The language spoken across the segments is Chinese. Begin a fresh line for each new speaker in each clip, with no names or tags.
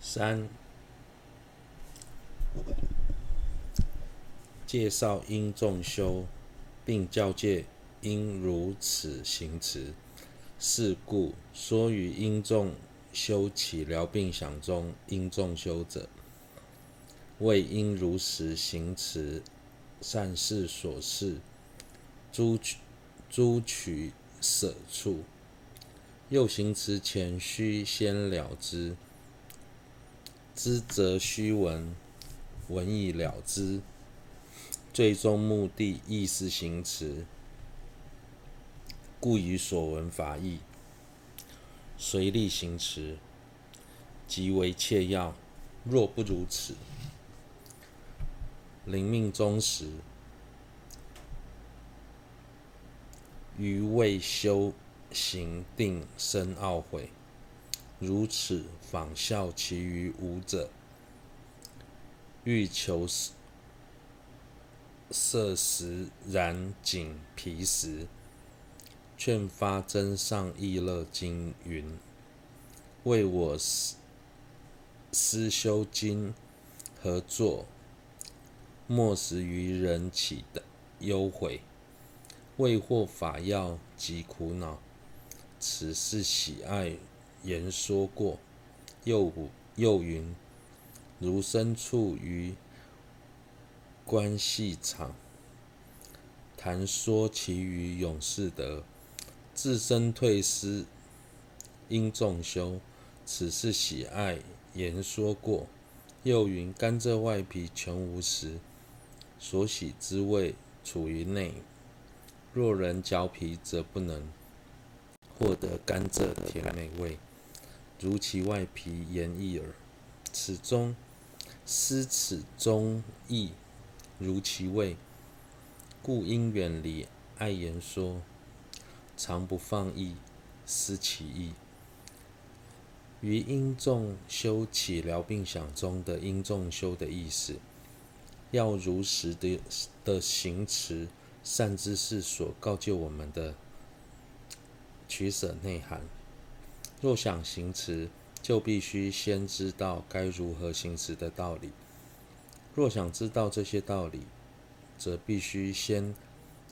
三、介绍应众修，并教诫应如此行持。是故说于应众修起疗病想中，应众修者，为应如实行持善事所示，诸取诸取舍处。又行持前须先了之，知则虚闻，闻以了之，最终目的亦是行持。故以所闻法义，随力行持，即为切要。若不如此，临命终时，余未修行定生懊悔。如此仿效其余五者，欲求色食染颈皮时。劝发增上意乐经云：“为我思修经何作？莫使于人起的忧悔，未获法药及苦恼。此是喜爱言说过。又又云：如身处于关系场，谈说其余勇士德。”自身退失，应众修。此是喜爱言说过。又云：甘蔗外皮全无实，所喜之味处于内。若人嚼皮，则不能获得甘蔗甜美味，如其外皮言意耳。此中思此中意，如其味，故应远离爱言说。常不放逸，思其意。于因众修起疗病想中的因众修的意思，要如实的的行持善知识所告诫我们的取舍内涵。若想行持，就必须先知道该如何行持的道理。若想知道这些道理，则必须先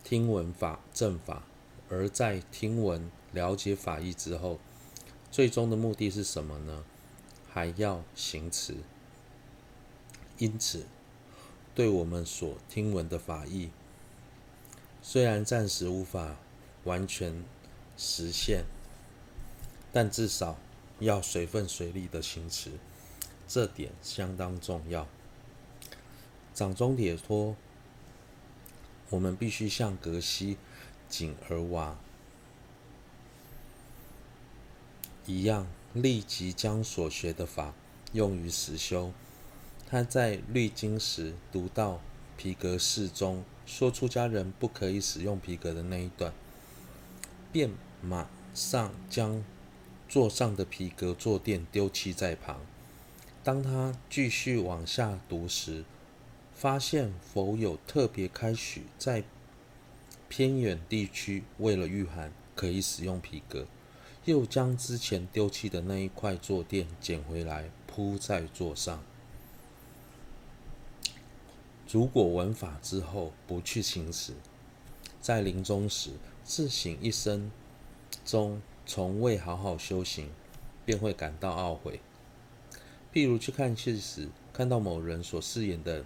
听闻法正法。而在听闻了解法义之后，最终的目的是什么呢？还要行持。因此，对我们所听闻的法义，虽然暂时无法完全实现，但至少要随分随力的行持，这点相当重要。掌中解脱，我们必须像格西。井而瓦一样，立即将所学的法用于实修。他在律经时读到皮革誓中说出家人不可以使用皮革的那一段，便马上将座上的皮革坐垫丢弃在旁。当他继续往下读时，发现佛有特别开许在。偏远地区为了御寒，可以使用皮革，又将之前丢弃的那一块坐垫捡回来铺在座上。如果闻法之后不去行持，在临终时自省一生中从未好好修行，便会感到懊悔。譬如去看戏时，看到某人所饰演的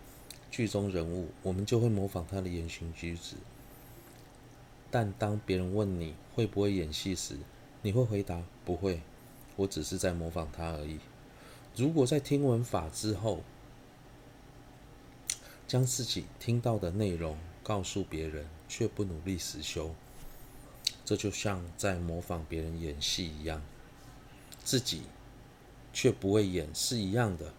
剧中人物，我们就会模仿他的言行举止。但当别人问你会不会演戏时，你会回答不会，我只是在模仿他而已。如果在听闻法之后，将自己听到的内容告诉别人，却不努力实修，这就像在模仿别人演戏一样，自己却不会演是一样的。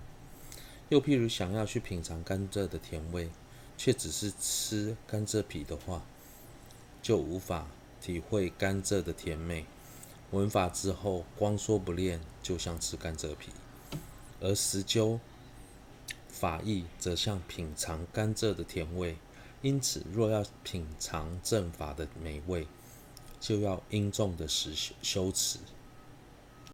又譬如想要去品尝甘蔗的甜味，却只是吃甘蔗皮的话。就无法体会甘蔗的甜美。闻法之后，光说不练，就像吃甘蔗皮；而实修法义，则像品尝甘蔗的甜味。因此，若要品尝正法的美味，就要因重的实修持。